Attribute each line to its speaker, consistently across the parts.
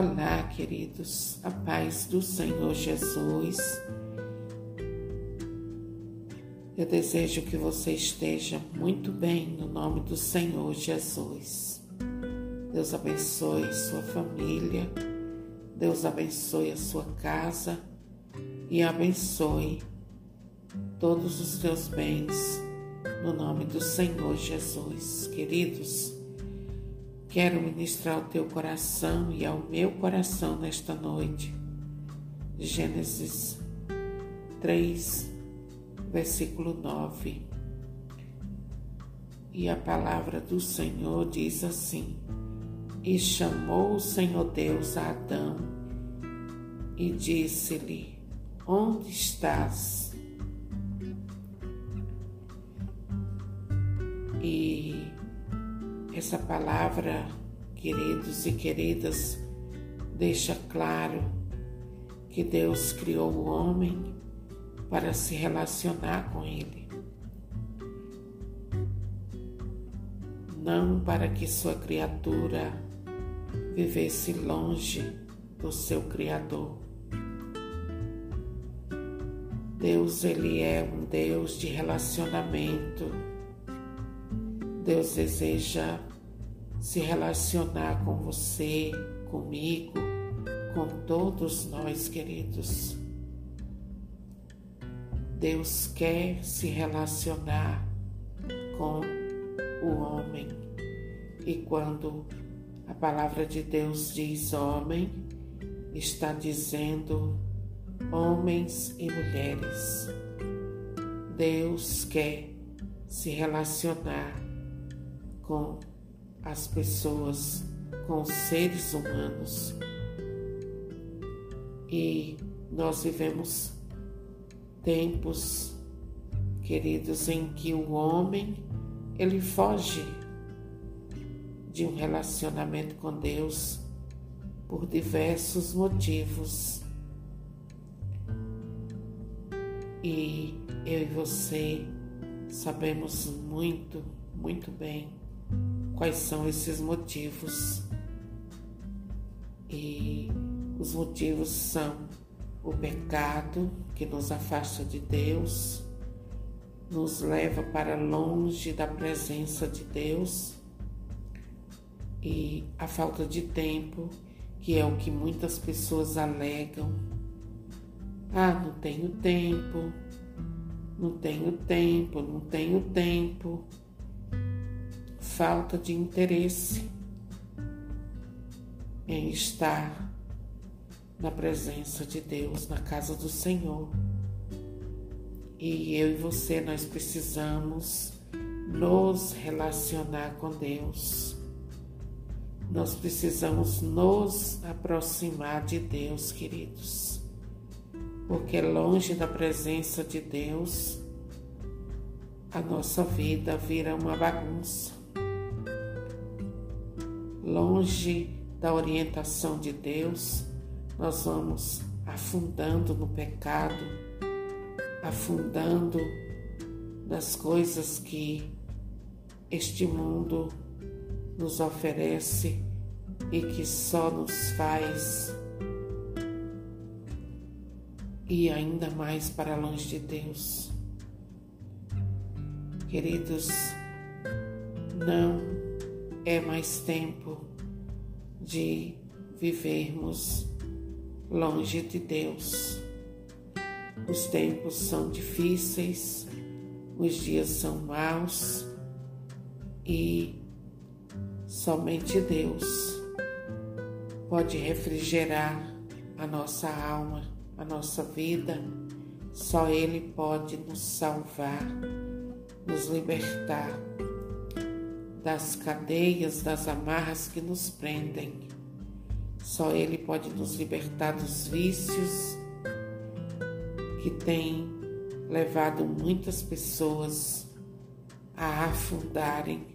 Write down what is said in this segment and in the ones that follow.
Speaker 1: Olá, queridos, a paz do Senhor Jesus. Eu desejo que você esteja muito bem no nome do Senhor Jesus. Deus abençoe sua família, Deus abençoe a sua casa e abençoe todos os teus bens no nome do Senhor Jesus. Queridos, Quero ministrar ao teu coração e ao meu coração nesta noite. Gênesis 3, versículo 9. E a palavra do Senhor diz assim: E chamou o Senhor Deus a Adão e disse-lhe: Onde estás? E essa palavra, queridos e queridas, deixa claro que Deus criou o homem para se relacionar com ele. Não para que sua criatura vivesse longe do seu Criador. Deus, ele é um Deus de relacionamento Deus deseja se relacionar com você, comigo, com todos nós, queridos. Deus quer se relacionar com o homem. E quando a palavra de Deus diz homem, está dizendo homens e mulheres. Deus quer se relacionar com as pessoas, com os seres humanos. E nós vivemos tempos, queridos, em que o homem ele foge de um relacionamento com Deus por diversos motivos. E eu e você sabemos muito, muito bem quais são esses motivos. E os motivos são o pecado que nos afasta de Deus, nos leva para longe da presença de Deus e a falta de tempo, que é o que muitas pessoas alegam. Ah, não tenho tempo, não tenho tempo, não tenho tempo falta de interesse em estar na presença de Deus, na casa do Senhor. E eu e você, nós precisamos nos relacionar com Deus. Nós precisamos nos aproximar de Deus, queridos. Porque longe da presença de Deus, a nossa vida vira uma bagunça longe da orientação de Deus, nós vamos afundando no pecado, afundando nas coisas que este mundo nos oferece e que só nos faz ir ainda mais para longe de Deus. Queridos, não é mais tempo de vivermos longe de Deus. Os tempos são difíceis, os dias são maus e somente Deus pode refrigerar a nossa alma, a nossa vida. Só Ele pode nos salvar, nos libertar das cadeias, das amarras que nos prendem. Só Ele pode nos libertar dos vícios que têm levado muitas pessoas a afundarem.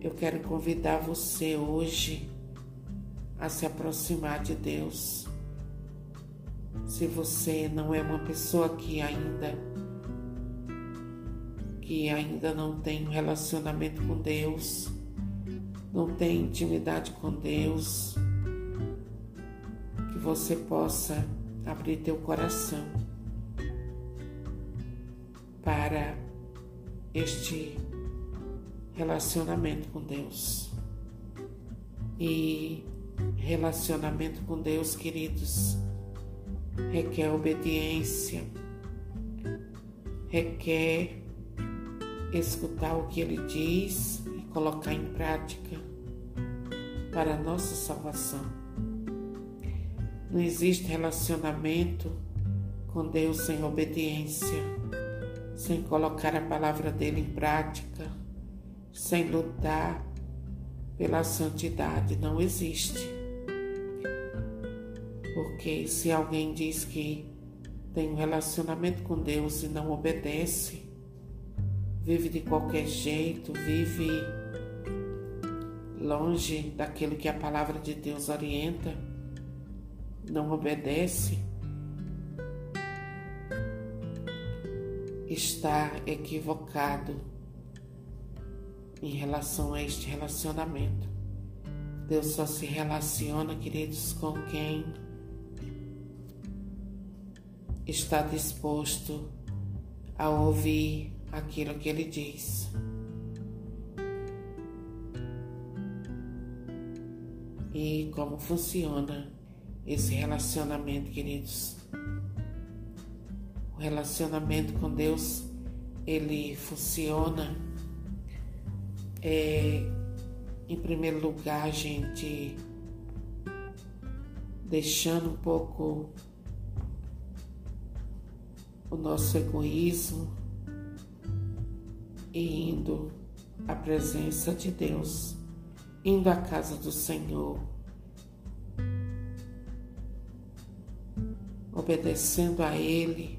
Speaker 1: Eu quero convidar você hoje a se aproximar de Deus. Se você não é uma pessoa que ainda que ainda não tem um relacionamento com Deus, não tem intimidade com Deus, que você possa abrir teu coração para este relacionamento com Deus. E relacionamento com Deus, queridos, requer obediência, requer escutar o que Ele diz e colocar em prática para a nossa salvação. Não existe relacionamento com Deus sem obediência, sem colocar a palavra dele em prática, sem lutar pela santidade. Não existe. Porque se alguém diz que tem um relacionamento com Deus e não obedece, vive de qualquer jeito, vive longe daquilo que a palavra de Deus orienta, não obedece, está equivocado em relação a este relacionamento. Deus só se relaciona, queridos, com quem está disposto a ouvir aquilo que ele diz. E como funciona esse relacionamento, queridos? O relacionamento com Deus, ele funciona é, em primeiro lugar, a gente deixando um pouco o nosso egoísmo e indo à presença de Deus, indo à casa do Senhor, obedecendo a Ele,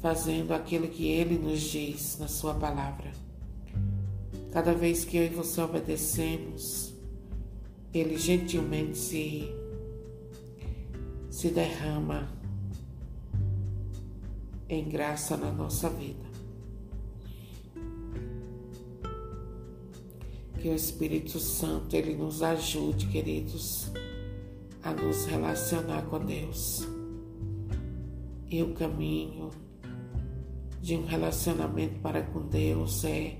Speaker 1: fazendo aquilo que Ele nos diz na Sua palavra. Cada vez que eu e você obedecemos, Ele gentilmente se, se derrama em graça na nossa vida. Que o Espírito Santo ele nos ajude, queridos, a nos relacionar com Deus. E o caminho de um relacionamento para com Deus é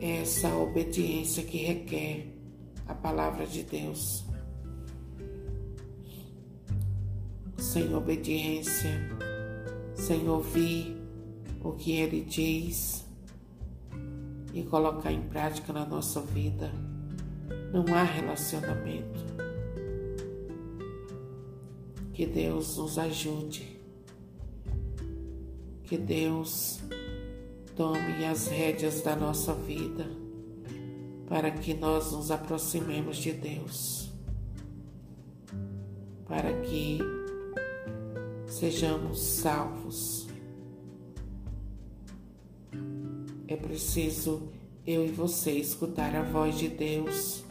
Speaker 1: essa obediência que requer a palavra de Deus. Sem obediência, sem ouvir o que Ele diz, e colocar em prática na nossa vida, não há relacionamento. Que Deus nos ajude. Que Deus tome as rédeas da nossa vida para que nós nos aproximemos de Deus. Para que sejamos salvos É preciso eu e você escutar a voz de Deus,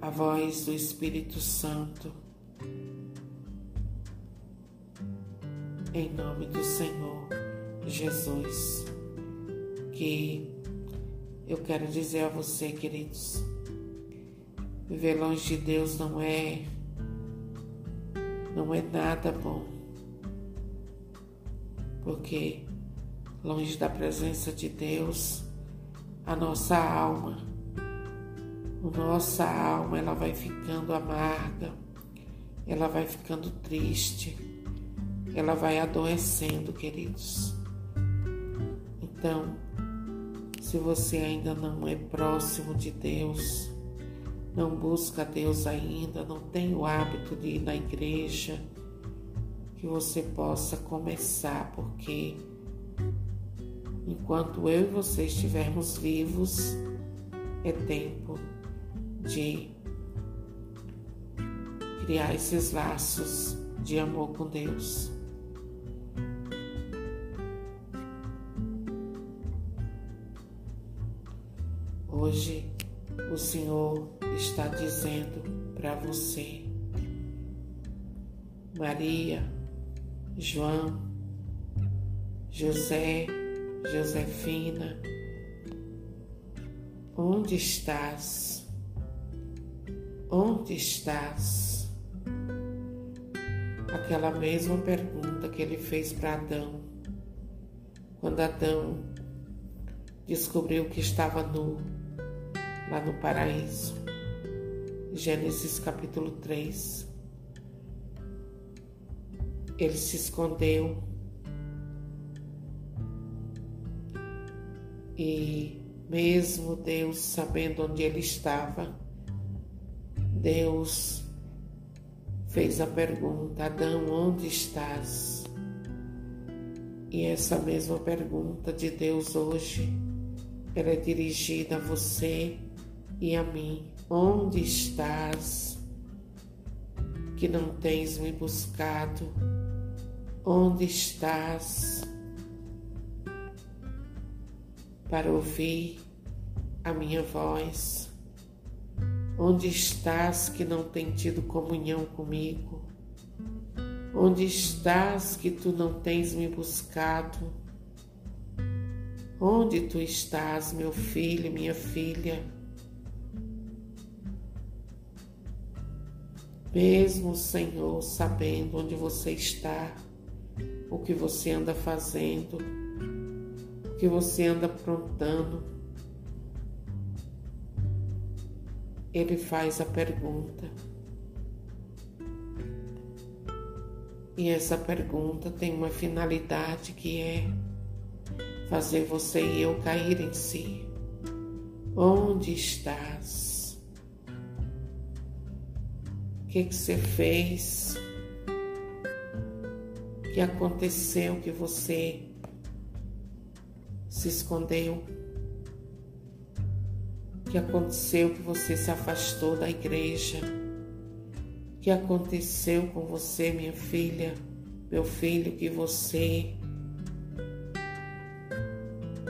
Speaker 1: a voz do Espírito Santo. Em nome do Senhor Jesus, que eu quero dizer a você, queridos, viver longe de Deus não é não é nada bom. Porque longe da presença de Deus, a nossa alma, a nossa alma, ela vai ficando amarga, ela vai ficando triste, ela vai adoecendo, queridos. Então, se você ainda não é próximo de Deus, não busca Deus ainda, não tem o hábito de ir na igreja, que você possa começar, porque Enquanto eu e você estivermos vivos, é tempo de criar esses laços de amor com Deus. Hoje o Senhor está dizendo para você, Maria, João, José, Josefina, onde estás? Onde estás? Aquela mesma pergunta que ele fez para Adão, quando Adão descobriu que estava nu lá no paraíso. Gênesis capítulo 3. Ele se escondeu e, mesmo Deus sabendo onde ele estava, Deus fez a pergunta: Adão, onde estás? E essa mesma pergunta de Deus hoje, ela é dirigida a você e a mim. Onde estás que não tens me buscado? Onde estás para ouvir a minha voz? Onde estás que não tem tido comunhão comigo? Onde estás que tu não tens me buscado? Onde tu estás, meu filho, minha filha? Mesmo o Senhor sabendo onde você está, o que você anda fazendo, que você anda aprontando, Ele faz a pergunta. E essa pergunta tem uma finalidade que é fazer você e eu cair em si. Onde estás? que, que você fez, o que aconteceu que você se escondeu, o que aconteceu que você se afastou da igreja, o que aconteceu com você, minha filha, meu filho, que você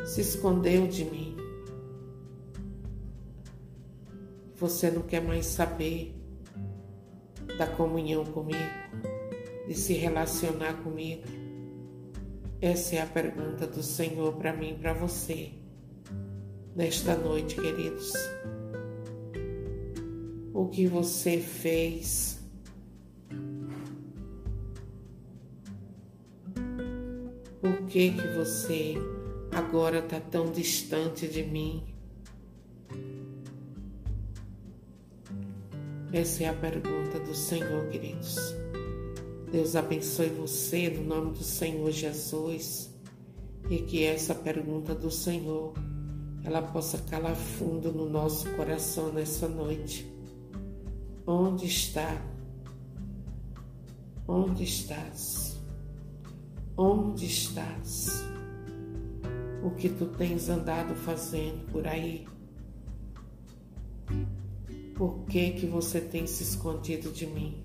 Speaker 1: se escondeu de mim. Você não quer mais saber da comunhão comigo, de se relacionar comigo? Essa é a pergunta do Senhor para mim e para você nesta noite, queridos. O que você fez? Por que que você agora está tão distante de mim? Essa é a pergunta do Senhor, queridos. Deus abençoe você no nome do Senhor Jesus e que essa pergunta do Senhor ela possa calar fundo no nosso coração nessa noite. Onde está? Onde estás? Onde estás? O que tu tens andado fazendo por aí? Por que que você tem se escondido de mim?